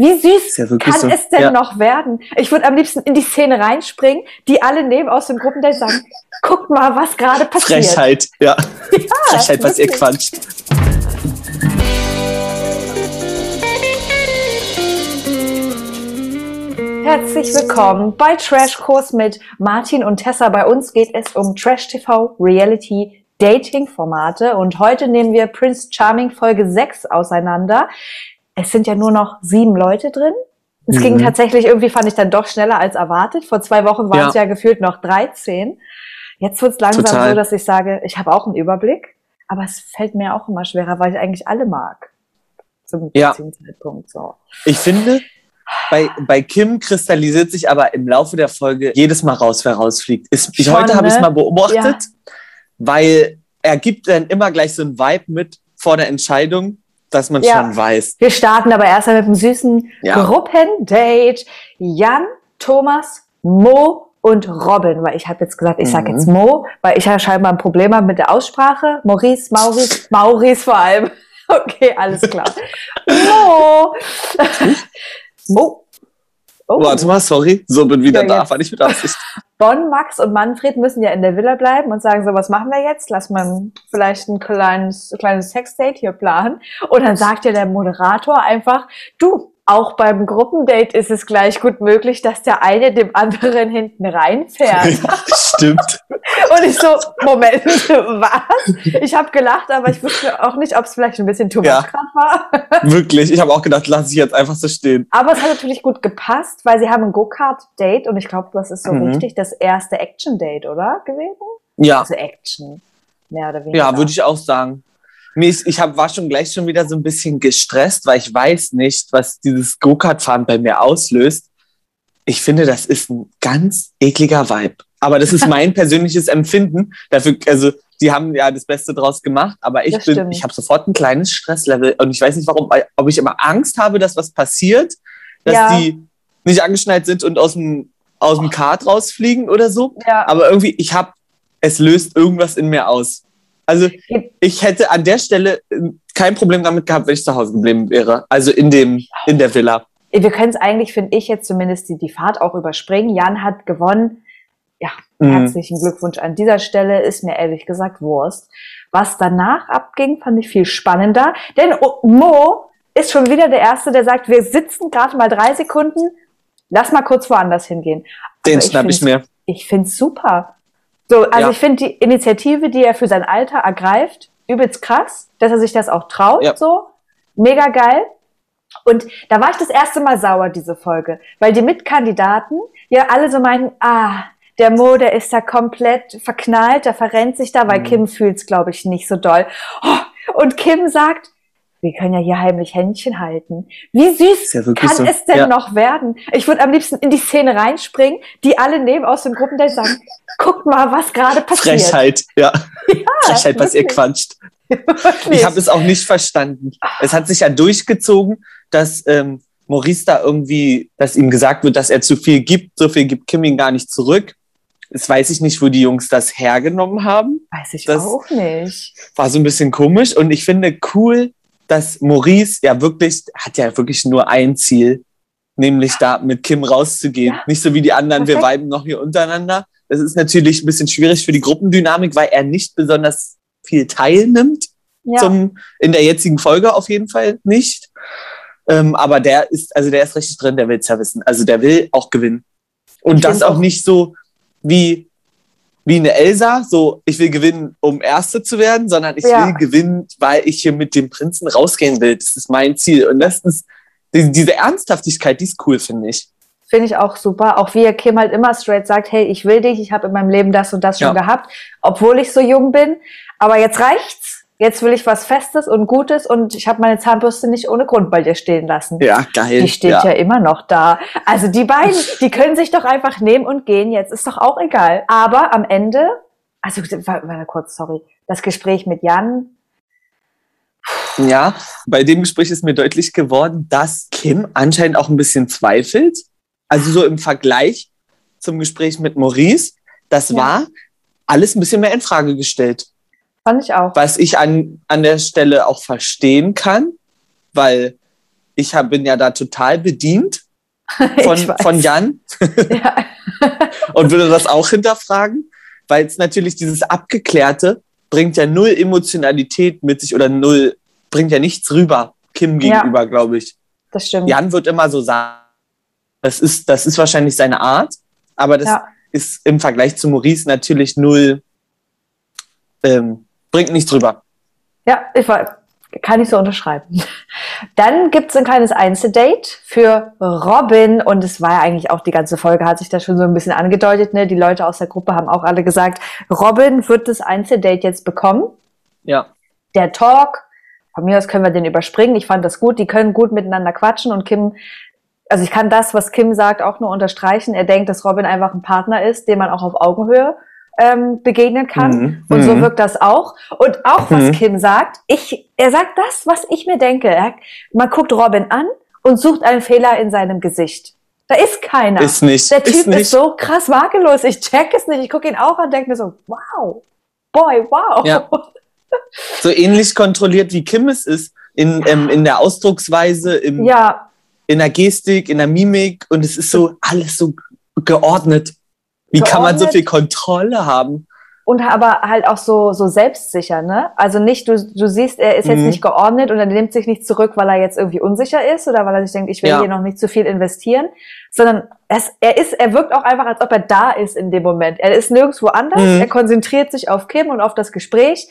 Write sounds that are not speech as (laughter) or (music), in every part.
Wie süß ja kann so. es denn Ja. noch werden? Ich würde am liebsten in die Szene reinspringen, die alle neben aus dem Gruppendate sagen, (laughs) guckt mal, was gerade passiert. Frechheit, ja. (laughs) Frechheit, was ihr quatscht. Herzlich willkommen bei Trashkurs mit Martin und Tessa. Bei uns geht es um Trash TV Reality Dating Formate und heute nehmen wir Prince Charming Folge 6 auseinander. Es sind ja nur noch sieben Leute drin. Es ging Mhm. tatsächlich irgendwie, fand ich dann doch schneller als erwartet. Vor zwei Wochen waren Ja. es ja gefühlt noch 13. Jetzt wird es langsam Total. so, dass ich sage, ich habe auch einen Überblick, aber es fällt mir auch immer schwerer, weil ich eigentlich alle mag. Zum Ja. Zeitpunkt so. Ich finde, bei, bei Kim kristallisiert sich aber im Laufe der Folge jedes Mal raus, wer rausfliegt. Ist, ich, Schon, heute habe ich es ne? mal beobachtet, weil er gibt dann immer gleich so ein Vibe mit vor der Entscheidung, dass man Ja. schon weiß. Wir starten aber erst einmal mit einem süßen Ja. Gruppendate. Jan, Thomas, Mo und Robin. Weil ich habe jetzt gesagt, ich sage Mhm. jetzt Mo, weil ich ja scheinbar ein Problem habe mit der Aussprache. Maurice, Maurice, (laughs) Maurice vor allem. (laughs) Okay, alles klar. (laughs) Mo. Mo. Oh. Warte mal, sorry, so bin wieder Ja, da, war nicht mit Absicht. (laughs) Bon, Max und Manfred müssen ja in der Villa bleiben und sagen so, was machen wir jetzt? Lass mal vielleicht ein kleines, kleines Sexdate hier planen. Und dann sagt ja der Moderator einfach, du, auch beim Gruppendate ist es gleich gut möglich, dass der eine dem anderen hinten reinfährt. (laughs) Stimmt. Und ich so, Moment, was? Ich habe gelacht, aber ich wusste auch nicht, ob es vielleicht ein bisschen too Ja. war. Wirklich, ich habe auch gedacht, lass ich jetzt einfach so stehen. Aber es hat natürlich gut gepasst, weil sie haben ein Go-Kart-Date und ich glaube, das ist so Mhm. richtig das erste Action-Date, oder? Gewesen? Ja, Also Action, mehr oder weniger. ja, würde ich auch sagen. Mir ist, ich hab, war schon gleich schon wieder so ein bisschen gestresst, weil ich weiß nicht, was dieses Go-Kart-Fahren bei mir auslöst. Ich finde, das ist ein ganz ekliger Vibe. Aber das ist (laughs) mein persönliches Empfinden. Dafür, also, die haben ja das Beste draus gemacht, aber ich Das bin, stimmt. ich habe sofort ein kleines Stresslevel und ich weiß nicht warum, ob ich immer Angst habe, dass was passiert, dass Ja. die nicht angeschnallt sind und aus dem, aus dem Kart rausfliegen oder so. Ja, Aber irgendwie, ich habe, es löst irgendwas in mir aus. Also ich hätte an der Stelle äh, kein Problem damit gehabt, wenn ich zu Hause geblieben wäre. Also in dem, in der Villa. wir können es eigentlich, finde ich, jetzt zumindest die, die Fahrt auch überspringen. Jan hat gewonnen. Ja, Mhm. herzlichen Glückwunsch an dieser Stelle. Ist mir ehrlich gesagt Wurst. Was danach abging, fand ich viel spannender. Denn oh, Mo ist schon wieder der Erste, der sagt, wir sitzen gerade mal drei Sekunden. Lass mal kurz woanders hingehen. Den Also schnapp ich mir. Ich finde es super. So, also Ja. ich finde die Initiative, die er für sein Alter ergreift, übelst krass, dass er sich das auch traut, Ja. so. Mega geil. Und da war ich das erste Mal sauer, diese Folge, weil die Mitkandidaten ja alle so meinten, ah, der Mo, der ist da komplett verknallt, der verrennt sich da, weil Mhm. Kim fühlt's, glaube ich, nicht so doll. Oh, und Kim sagt, wir können ja hier heimlich Händchen halten. Wie süß ja kann so. es denn Ja. noch werden? Ich würde am liebsten in die Szene reinspringen, die alle neben aus dem Gruppendate sagen, guckt mal, was gerade passiert. Frechheit, ja. (laughs) Frechheit, was ihr quatscht. Ich habe es auch nicht verstanden. Es hat sich ja durchgezogen, dass ähm, Maurice da irgendwie, dass ihm gesagt wird, dass er zu viel gibt. So viel gibt Kim ihm gar nicht zurück. Jetzt weiß ich nicht, wo die Jungs das hergenommen haben. Weiß ich das- auch nicht. war so ein bisschen komisch und ich finde cool, dass Maurice ja wirklich, hat ja wirklich nur ein Ziel, nämlich da mit Kim rauszugehen. Ja. Nicht so wie die anderen, wir Perfekt. viben noch hier untereinander. Das ist natürlich ein bisschen schwierig für die Gruppendynamik, weil er nicht besonders viel teilnimmt, Ja. zum, in der jetzigen Folge auf jeden Fall nicht. Ähm, aber der ist, also der ist richtig drin, der will es ja wissen. Also der will auch gewinnen. Und Ich das auch- nicht so wie, wie eine Elsa, so ich will gewinnen, um Erste zu werden, sondern ich Ja. will gewinnen, weil ich hier mit dem Prinzen rausgehen will. Das ist mein Ziel. Und das ist die, diese Ernsthaftigkeit, die ist cool, finde ich. Finde ich auch super. Auch wie er Kim halt immer straight sagt, hey, ich will dich, ich habe in meinem Leben das und das schon Ja. gehabt, obwohl ich so jung bin. Aber jetzt reicht's. Jetzt will ich was Festes und Gutes und ich habe meine Zahnbürste nicht ohne Grund bei dir stehen lassen. Ja, geil. Die steht ja. immer noch da. Also die beiden, (laughs) die können sich doch einfach nehmen und gehen jetzt. Ist doch auch egal. Aber am Ende, also warte warte kurz, sorry, das Gespräch mit Jan, Ja, bei dem Gespräch ist mir deutlich geworden, dass Kim anscheinend auch ein bisschen zweifelt. Also so im Vergleich zum Gespräch mit Maurice, das Ja. war alles ein bisschen mehr in Frage gestellt. Fand ich auch. Was ich an, an der Stelle auch verstehen kann, weil ich hab, bin ja da total bedient (laughs) von, von Jan (laughs) Ja. (laughs) und würde das auch hinterfragen, weil es natürlich dieses Abgeklärte bringt ja null Emotionalität mit sich oder null, bringt ja nichts rüber, Kim Ja. gegenüber, glaube ich. Das stimmt. Jan wird immer so sagen, das ist, das ist wahrscheinlich seine Art, aber das Ja. ist im Vergleich zu Maurice natürlich null, ähm, bringt nichts rüber. Ja, ich war, kann ich so unterschreiben. (laughs) Dann gibt's ein kleines Einzeldate für Robin und es war ja eigentlich auch die ganze Folge, hat sich da schon so ein bisschen angedeutet. Ne? Die Leute aus der Gruppe haben auch alle gesagt, Robin wird das Einzeldate jetzt bekommen. Ja. Der Talk, von mir aus können wir den überspringen. Ich fand das gut, die können gut miteinander quatschen und Kim, also ich kann das, was Kim sagt, auch nur unterstreichen. Er denkt, dass Robin einfach ein Partner ist, dem man auch auf Augenhöhe ähm, begegnen kann. Mhm. Und so Mhm. wirkt das auch. Und auch was Mhm. Kim sagt, ich, er sagt das, was ich mir denke. Er, man guckt Robin an und sucht einen Fehler in seinem Gesicht. Da ist keiner. Ist nicht. Der Typ ist ist, so krass makellos. Ich check es nicht. Ich gucke ihn auch an und denke mir so, wow, boy, wow. Ja. (laughs) so ähnlich kontrolliert wie Kim es ist, in, ähm, in der Ausdrucksweise, im, ja, in der Gestik, in der Mimik und es ist so alles so geordnet. Wie kann man so viel Kontrolle haben? Und aber halt auch so, so selbstsicher, ne? Also nicht, du, du siehst, er ist jetzt Mhm. nicht geordnet und er nimmt sich nicht zurück, weil er jetzt irgendwie unsicher ist oder weil er sich denkt, ich will Ja. hier noch nicht zu viel investieren, sondern es, er ist, er wirkt auch einfach, als ob er da ist in dem Moment. Er ist nirgendwo anders, Mhm. er konzentriert sich auf Kim und auf das Gespräch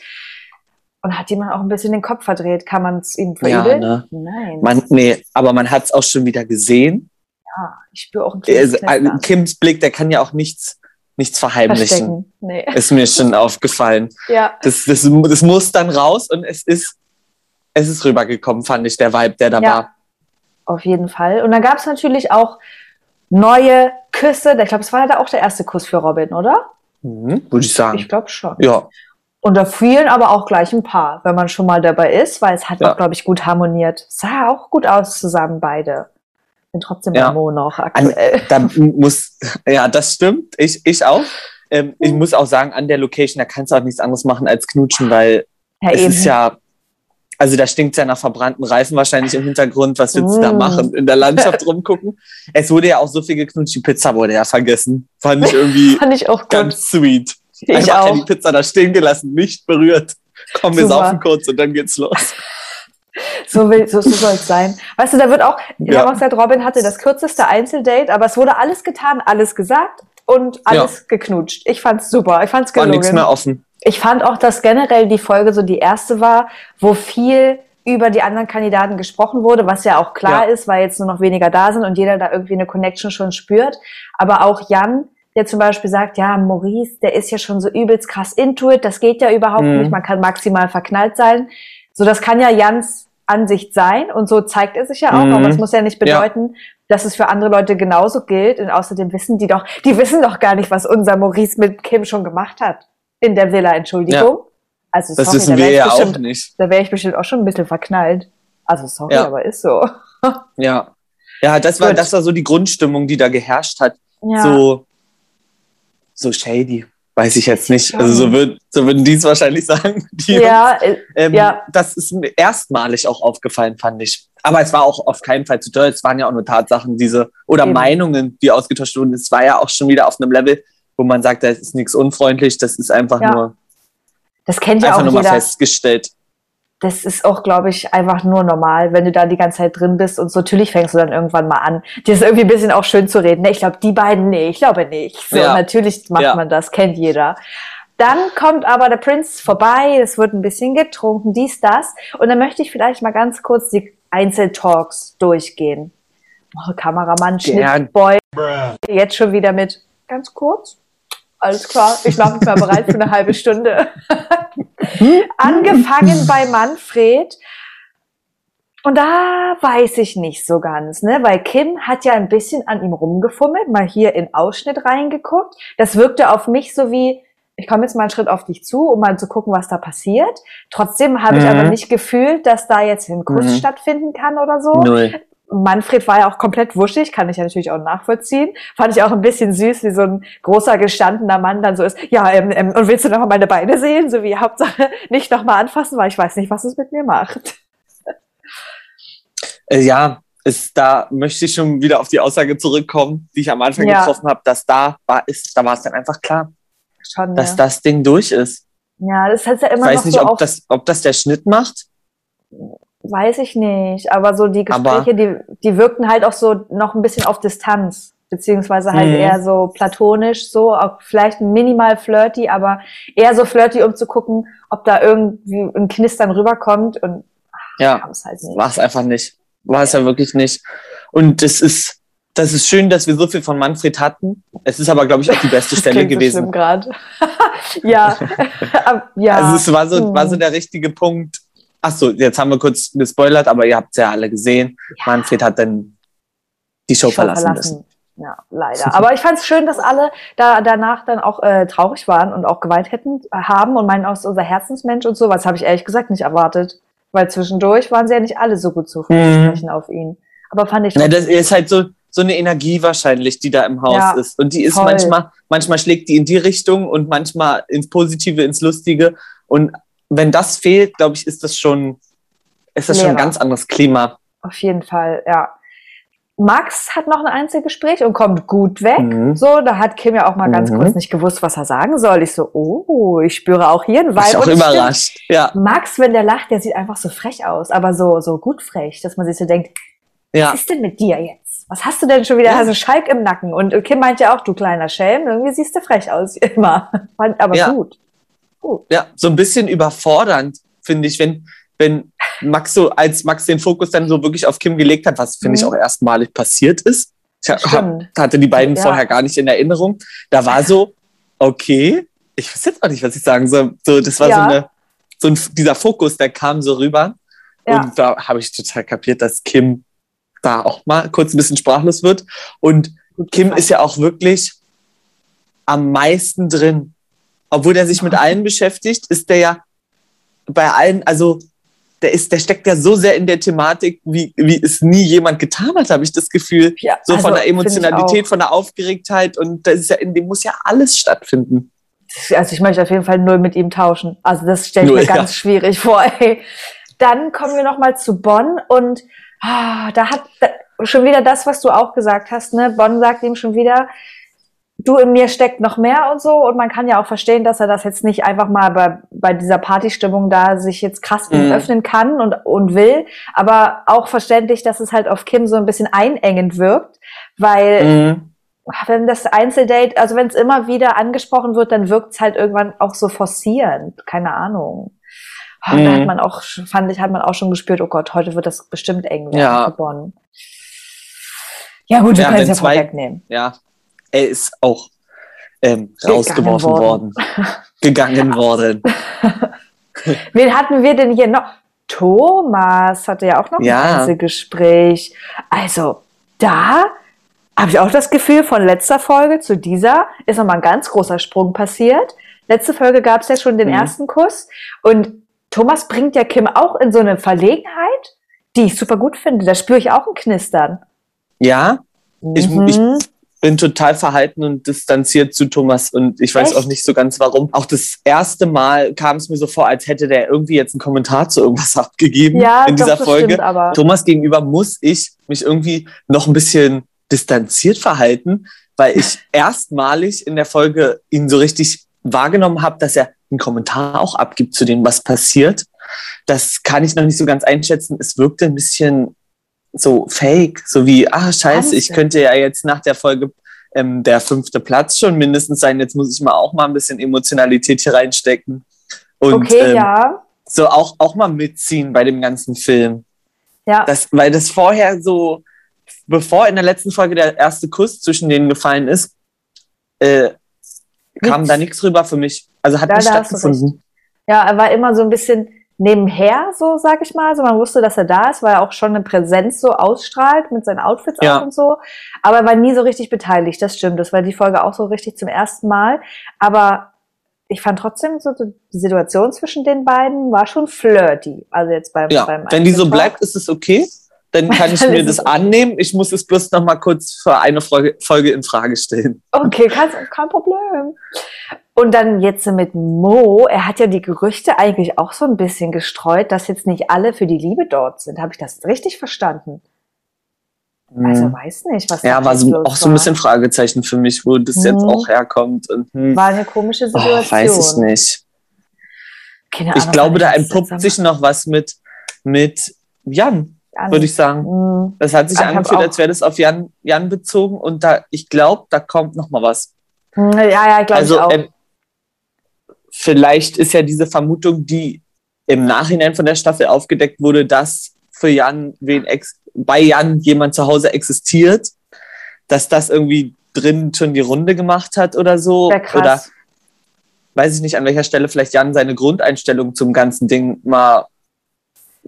und hat jemand auch ein bisschen den Kopf verdreht. Kann man es ihm Ja, verübeln? ne? Nein. Man, nee, aber man hat es auch schon wieder gesehen. Ja, ich spüre auch ein Also, äh, Knistern. Kims Blick, der kann ja auch nichts, nichts verheimlichen. Nee. (laughs) Ist mir schon aufgefallen. Ja. Das, das, das muss dann raus und es ist, es ist rübergekommen, fand ich, der Vibe, der da Ja. war. Auf jeden Fall. Und dann gab es natürlich auch neue Küsse. Ich glaube, es war ja auch der erste Kuss für Robin, oder? Mhm, Würde ich sagen. Ich glaube schon. ja. Und da fielen aber auch gleich ein paar, wenn man schon mal dabei ist, weil es hat Ja. auch, glaube ich, gut harmoniert. Sah auch gut aus zusammen beide. Bin trotzdem Ja. bei Mo noch aktuell. Da (laughs) muss, ja, das stimmt. Ich, ich auch. Ähm, ich muss auch sagen, an der Location, da kannst du auch nichts anderes machen als knutschen, weil ja, es ist ja, also da stinkt ja nach verbrannten Reifen wahrscheinlich im Hintergrund. Was willst du da Mm. machen? In der Landschaft (laughs) rumgucken? Es wurde ja auch so viel geknutscht, die Pizza wurde ja vergessen. Fand ich irgendwie (laughs) Fand ich auch gut. ganz sweet. ich Einfach auch. die Pizza da stehen gelassen, nicht berührt. Komm, wir Super. saufen kurz und dann geht's los. So, will, so, so soll es (laughs) sein. Weißt du, da wird auch, ich Ja. habe auch gesagt, Robin hatte das kürzeste Einzeldate, aber es wurde alles getan, alles gesagt und alles geknutscht. Ich fand's super. Ich fand's War gelungen. nichts mehr offen. Ich fand auch, dass generell die Folge so die erste war, wo viel über die anderen Kandidaten gesprochen wurde, was ja auch klar Ja. ist, weil jetzt nur noch weniger da sind und jeder da irgendwie eine Connection schon spürt. Aber auch Jan, der zum Beispiel sagt, ja, Maurice, der ist ja schon so übelst krass into it, das geht ja überhaupt Mhm. nicht, man kann maximal verknallt sein. So, das kann ja Jans Ansicht sein und so zeigt er sich ja auch, Mhm. aber es muss ja nicht Ja. bedeuten, dass es für andere Leute genauso gilt und außerdem wissen die doch, die wissen doch gar nicht, was unser Maurice mit Kim schon gemacht hat in der Villa, Entschuldigung. Also Das sorry, wissen da wir wäre ja auch bestimmt- nicht. da wär ich bestimmt auch schon ein bisschen verknallt. Also sorry, Ja. aber ist so. (laughs) Ja. Ja, das war, Gut. das war so die Grundstimmung, die da geherrscht hat. Ja. So, so shady. Weiß ich jetzt nicht. Also so, würd, so würden die es wahrscheinlich sagen. (laughs) Ja, äh, Ähm, Ja. Das ist mir erstmalig auch aufgefallen, fand ich. Aber es war auch auf keinen Fall zu teuer. Es waren ja auch nur Tatsachen, diese oder Eben. Meinungen, die ausgetauscht wurden. Es war ja auch schon wieder auf einem Level, wo man sagt, das ist nichts unfreundlich, das ist einfach Ja. nur, das kennt ja einfach auch nur mal jeder. festgestellt. Das ist auch, glaube ich, einfach nur normal, wenn du da die ganze Zeit drin bist und so natürlich fängst du dann irgendwann mal an, dir das irgendwie ein bisschen auch schön zu reden. Ne, ich glaube, die beiden, nee, ich glaube nicht. So, Ja. natürlich macht Ja. man das, kennt jeder. Dann kommt aber der Prinz vorbei, es wird ein bisschen getrunken, dies, das. Und dann möchte ich vielleicht mal ganz kurz die Einzeltalks durchgehen. Oh, Kameramann. Schnittboy, jetzt schon wieder mit ganz kurz. Alles klar, ich mache mich mal bereit für eine halbe Stunde. (laughs) Angefangen bei Manfred. Und da weiß ich nicht so ganz, ne? Weil Kim hat ja ein bisschen an ihm rumgefummelt, mal hier in Ausschnitt reingeguckt. Das wirkte auf mich so wie, ich komme jetzt mal einen Schritt auf dich zu, um mal zu gucken, was da passiert. Trotzdem habe ich Mhm. aber nicht gefühlt, dass da jetzt ein Kuss Mhm. stattfinden kann oder so. Null. Manfred war ja auch komplett wuschig, kann ich ja natürlich auch nachvollziehen. Fand ich auch ein bisschen süß, wie so ein großer gestandener Mann dann so ist. Ja, ähm, ähm, und willst du noch mal meine Beine sehen? So wie Hauptsache nicht noch mal anfassen, weil ich weiß nicht, was es mit mir macht. Äh, ja, ist, da möchte ich schon wieder auf die Aussage zurückkommen, die ich am Anfang Ja. getroffen habe, dass da war, ist, da war es dann einfach klar, Schon, dass ja. das Ding durch ist. ja, das ist ja Ich immer weiß noch nicht, so ob das, ob das der Schnitt macht. Weiß ich nicht, aber so die Aber- Gespräche, die, die wirkten halt auch so noch ein bisschen auf Distanz, beziehungsweise halt Mhm. eher so platonisch, so auch vielleicht minimal flirty, aber eher so flirty, um zu gucken, ob da irgendwie ein Knistern rüberkommt und Ja, kam es halt nicht. war es einfach nicht. War es ja wirklich nicht. Und es ist, das ist schön, dass wir so viel von Manfred hatten. Es ist aber, glaube ich, auch die beste Das (laughs) Stelle so gewesen. schlimm grad. (laughs) ja, (laughs) ja. Also es war so, Hm. war so der richtige Punkt. Ach so, jetzt haben wir kurz gespoilert, aber ihr habt es ja alle gesehen. Ja. Manfred hat dann die Show, Show verlassen, müssen. Ja, leider. Aber ich fand es schön, dass alle da danach dann auch äh, traurig waren und auch geweint hätten äh, haben und meinen, aus unser Herzensmensch und so. Was habe ich ehrlich gesagt nicht erwartet. Weil zwischendurch waren sie ja nicht alle so gut zu Mhm. auf ihn. Aber fand ich Na, das ist halt so, so eine Energie wahrscheinlich, die da im Haus Ja, ist. Und die ist voll. manchmal, manchmal schlägt die in die Richtung und manchmal ins Positive, ins Lustige. Und wenn das fehlt, glaube ich, ist das schon, ist das schon ein ganz anderes Klima. auf jeden Fall, ja. Max hat noch ein Einzelgespräch und kommt gut weg. Mhm. So, da hat Kim ja auch mal ganz Mhm. kurz nicht gewusst, was er sagen soll. Ich so, oh, ich spüre auch hier einen War ich Vibe. auch stimmt. überrascht. Ja, Max, wenn der lacht, der sieht einfach so frech aus, aber so, so gut frech, dass man sich so denkt, ja. was ist denn mit dir jetzt? Was hast du denn schon wieder? Ja. Hast du einen Schalk im Nacken? Und Kim meint ja auch, du kleiner Schelm, irgendwie siehst du frech aus, (laughs) immer. Aber Ja. gut. Gut. Ja, so ein bisschen überfordernd, finde ich, wenn, wenn Max so, als Max den Fokus dann so wirklich auf Kim gelegt hat, was finde ich Mhm. auch erstmalig passiert ist. Ich hab, hatte die beiden Ja. vorher gar nicht in Erinnerung. Da war so, okay, ich weiß jetzt auch nicht, was ich sagen soll. So, das war Ja. so eine, so ein, dieser Fokus, der kam so rüber. Ja. Und da habe ich total kapiert, dass Kim da auch mal kurz ein bisschen sprachlos wird. Und Kim ist ja auch wirklich am meisten drin. Obwohl der sich mit allen beschäftigt, ist der ja bei allen, also der ist, der steckt ja so sehr in der Thematik, wie, wie es nie jemand getan hat, habe ich das Gefühl. ja, So also, von der Emotionalität, von der Aufgeregtheit und das ist ja, in dem muss ja alles stattfinden. Also ich möchte auf jeden Fall null mit ihm tauschen. Also das stelle ich Null, mir ganz ja. schwierig vor. Ey. Dann kommen wir noch mal zu Bonn und ah, da hat da, schon wieder das, was du auch gesagt hast. Ne? Bonn sagt ihm schon wieder, du in mir steckt noch mehr und so. Und man kann ja auch verstehen, dass er das jetzt nicht einfach mal bei, bei dieser Partystimmung da sich jetzt krass Mhm. öffnen kann und, und will. Aber auch verständlich, dass es halt auf Kim so ein bisschen einengend wirkt, weil Mhm. wenn das Einzeldate, also wenn es immer wieder angesprochen wird, dann wirkt es halt irgendwann auch so forcierend. Keine Ahnung. Ah, Da Mhm. hat man auch, fand ich, hat man auch schon gespürt, oh Gott, heute wird das bestimmt eng werden Ja. Bonn. Ja gut, wir Ja, können es ja vorwegnehmen. Ja, er ist auch ähm, rausgeworfen worden. worden. (laughs) Gegangen worden. (laughs) Wen hatten wir denn hier noch? Thomas hatte ja auch noch Ja. ein Einzelgespräch. Also da habe ich auch das Gefühl, von letzter Folge zu dieser ist nochmal ein ganz großer Sprung passiert. Letzte Folge gab es ja schon den Mhm. ersten Kuss und Thomas bringt ja Kim auch in so eine Verlegenheit, die ich super gut finde. Da spüre ich auch ein Knistern. Ja, Ich- Mhm. ich- bin total verhalten und distanziert zu Thomas und ich weiß Echt? auch nicht so ganz warum. Auch das erste Mal kam es mir so vor, als hätte der irgendwie jetzt einen Kommentar zu irgendwas (laughs) abgegeben ja, in doch, dieser das Folge. stimmt aber. Thomas gegenüber muss ich mich irgendwie noch ein bisschen distanziert verhalten, weil ich (laughs) erstmalig in der Folge ihn so richtig wahrgenommen habe, dass er einen Kommentar auch abgibt zu dem, was passiert. Das kann ich noch nicht so ganz einschätzen. Es wirkte ein bisschen so fake, so wie, ah, scheiße, ich könnte ja jetzt nach der Folge ähm, der fünfte Platz schon mindestens sein. Jetzt muss ich mal auch mal ein bisschen Emotionalität hier reinstecken. Und okay, ähm, ja. so auch, auch mal mitziehen bei dem ganzen Film. Ja, Das, weil das vorher so, bevor in der letzten Folge der erste Kuss zwischen denen gefallen ist, äh, kam da nichts rüber für mich. Also hat Ja, nicht stattgefunden. Ja, er war immer so ein bisschen nebenher, so sag ich mal. Also man wusste, dass er da ist, weil er auch schon eine Präsenz so ausstrahlt mit seinen Outfits Ja. auch und so. Aber er war nie so richtig beteiligt, das stimmt. Das war die Folge auch so richtig zum ersten Mal. Aber ich fand trotzdem so die Situation zwischen den beiden war schon flirty. Also jetzt beim, Ja, beim wenn die so bleibt, ist es okay. Dann (laughs) kann ich mir das annehmen. Ich muss es bloß noch mal kurz für eine Folge, Folge in Frage stellen. Okay, kein, kein Problem. Und dann jetzt mit Mo, er hat ja die Gerüchte eigentlich auch so ein bisschen gestreut, dass jetzt nicht alle für die Liebe dort sind. Habe ich das richtig verstanden? Also Hm. weiß nicht, was Ja, da war jetzt so, auch so ein bisschen Fragezeichen für mich, wo das jetzt Mhm. auch herkommt. Und, hm, War eine komische oh, Situation. weiß ich nicht. Keine Ich Ahnung, glaube, fand da entpuppt sich noch was mit, mit Jan, an. würde ich sagen. Mm, Das hat sich Ich angefühlt, als wäre das auf Jan, Jan bezogen. Und da, ich glaube, da kommt noch mal was. mm, Ja, ja, glaube Also ich auch. ähm, vielleicht ist ja diese Vermutung, die im Nachhinein von der Staffel aufgedeckt wurde, dass für Jan wen ex bei Jan jemand zu Hause existiert, dass das irgendwie drin schon die Runde gemacht hat oder so. Sehr krass. Oder weiß ich nicht, an welcher Stelle vielleicht Jan seine Grundeinstellung zum ganzen Ding mal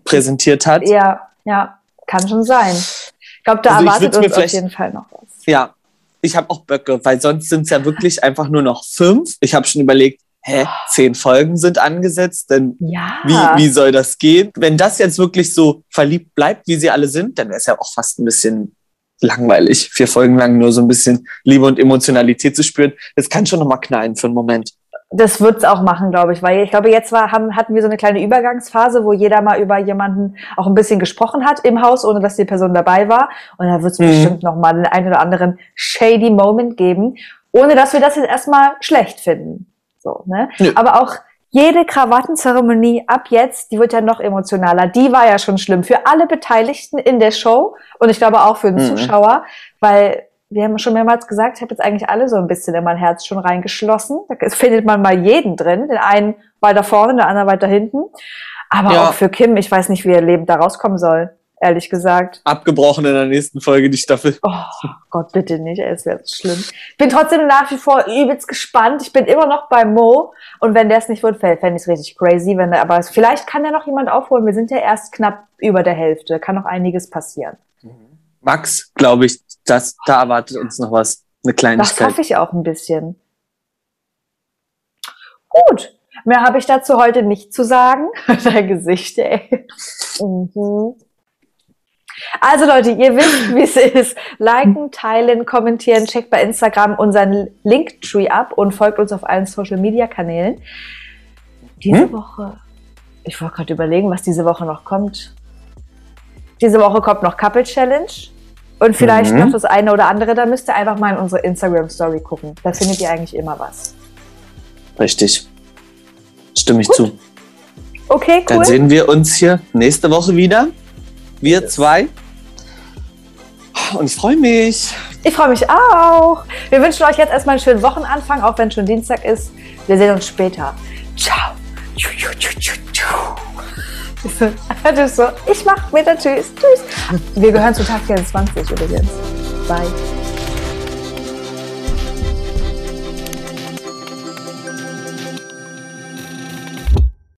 präsentiert hat. Ja, ja, kann schon sein. Ich glaube, da Also erwartet uns auf jeden Fall noch was. Ja, ich habe auch Böcke, weil sonst sind es ja wirklich einfach nur noch fünf. Ich habe schon überlegt, hä, zehn Folgen sind angesetzt, denn Ja. wie, wie soll das gehen? Wenn das jetzt wirklich so verliebt bleibt, wie sie alle sind, dann wäre es ja auch fast ein bisschen langweilig, vier Folgen lang nur so ein bisschen Liebe und Emotionalität zu spüren. Das kann schon nochmal knallen für einen Moment. Das wird's auch machen, glaube ich, weil ich glaube, jetzt war, haben, hatten wir so eine kleine Übergangsphase, wo jeder mal über jemanden auch ein bisschen gesprochen hat im Haus, ohne dass die Person dabei war. Und da wird's Mhm. bestimmt noch mal den einen oder anderen shady Moment geben, ohne dass wir das jetzt erstmal schlecht finden. So, ne? Nö. Aber auch jede Krawattenzeremonie ab jetzt, die wird ja noch emotionaler. Die war ja schon schlimm für alle Beteiligten in der Show und ich glaube auch für den Mhm. Zuschauer, weil wir haben schon mehrmals gesagt, ich habe jetzt eigentlich alle so ein bisschen in mein Herz schon reingeschlossen. Da findet man mal jeden drin, den einen weiter vorne, den anderen weiter hinten. Aber Ja. auch für Kim, ich weiß nicht, wie ihr Leben da rauskommen soll, ehrlich gesagt. Abgebrochen in der nächsten Folge die Staffel. Oh Gott, bitte nicht, ey, es wäre schlimm. Ich bin trotzdem nach wie vor übelst gespannt. Ich bin immer noch bei Mo. Und wenn der es nicht wird, fände ich es richtig crazy. Wenn der, aber vielleicht kann ja noch jemand aufholen. Wir sind ja erst knapp über der Hälfte. Kann noch einiges passieren. Max, glaube ich, das, da erwartet uns noch was. Eine Das Kleinigkeit. hoffe ich auch ein bisschen. Gut. Mehr habe ich dazu heute nicht zu sagen. (laughs) Dein Gesicht, ey. Mhm. Also Leute, ihr wisst, (laughs) wie es ist. Liken, teilen, kommentieren, checkt bei Instagram unseren Linktree ab und folgt uns auf allen Social Media Kanälen. Diese Hm? Woche, ich wollte gerade überlegen, was diese Woche noch kommt. Diese Woche kommt noch Couple Challenge und vielleicht Mhm. noch das eine oder andere. Da müsst ihr einfach mal in unsere Instagram Story gucken. Da findet ihr eigentlich immer was. Richtig. Stimme ich Gut. zu. Okay, Dann cool. sehen wir uns hier nächste Woche wieder. Wir zwei. Und ich freue mich. Ich freue mich auch. Wir wünschen euch jetzt erstmal einen schönen Wochenanfang, auch wenn schon Dienstag ist. Wir sehen uns später. Ciao. Tschu, tschu, tschu, tschu, so, ich mach wieder Tschüss. Tschüss. Wir gehören zu Tag 24 übrigens. Bye.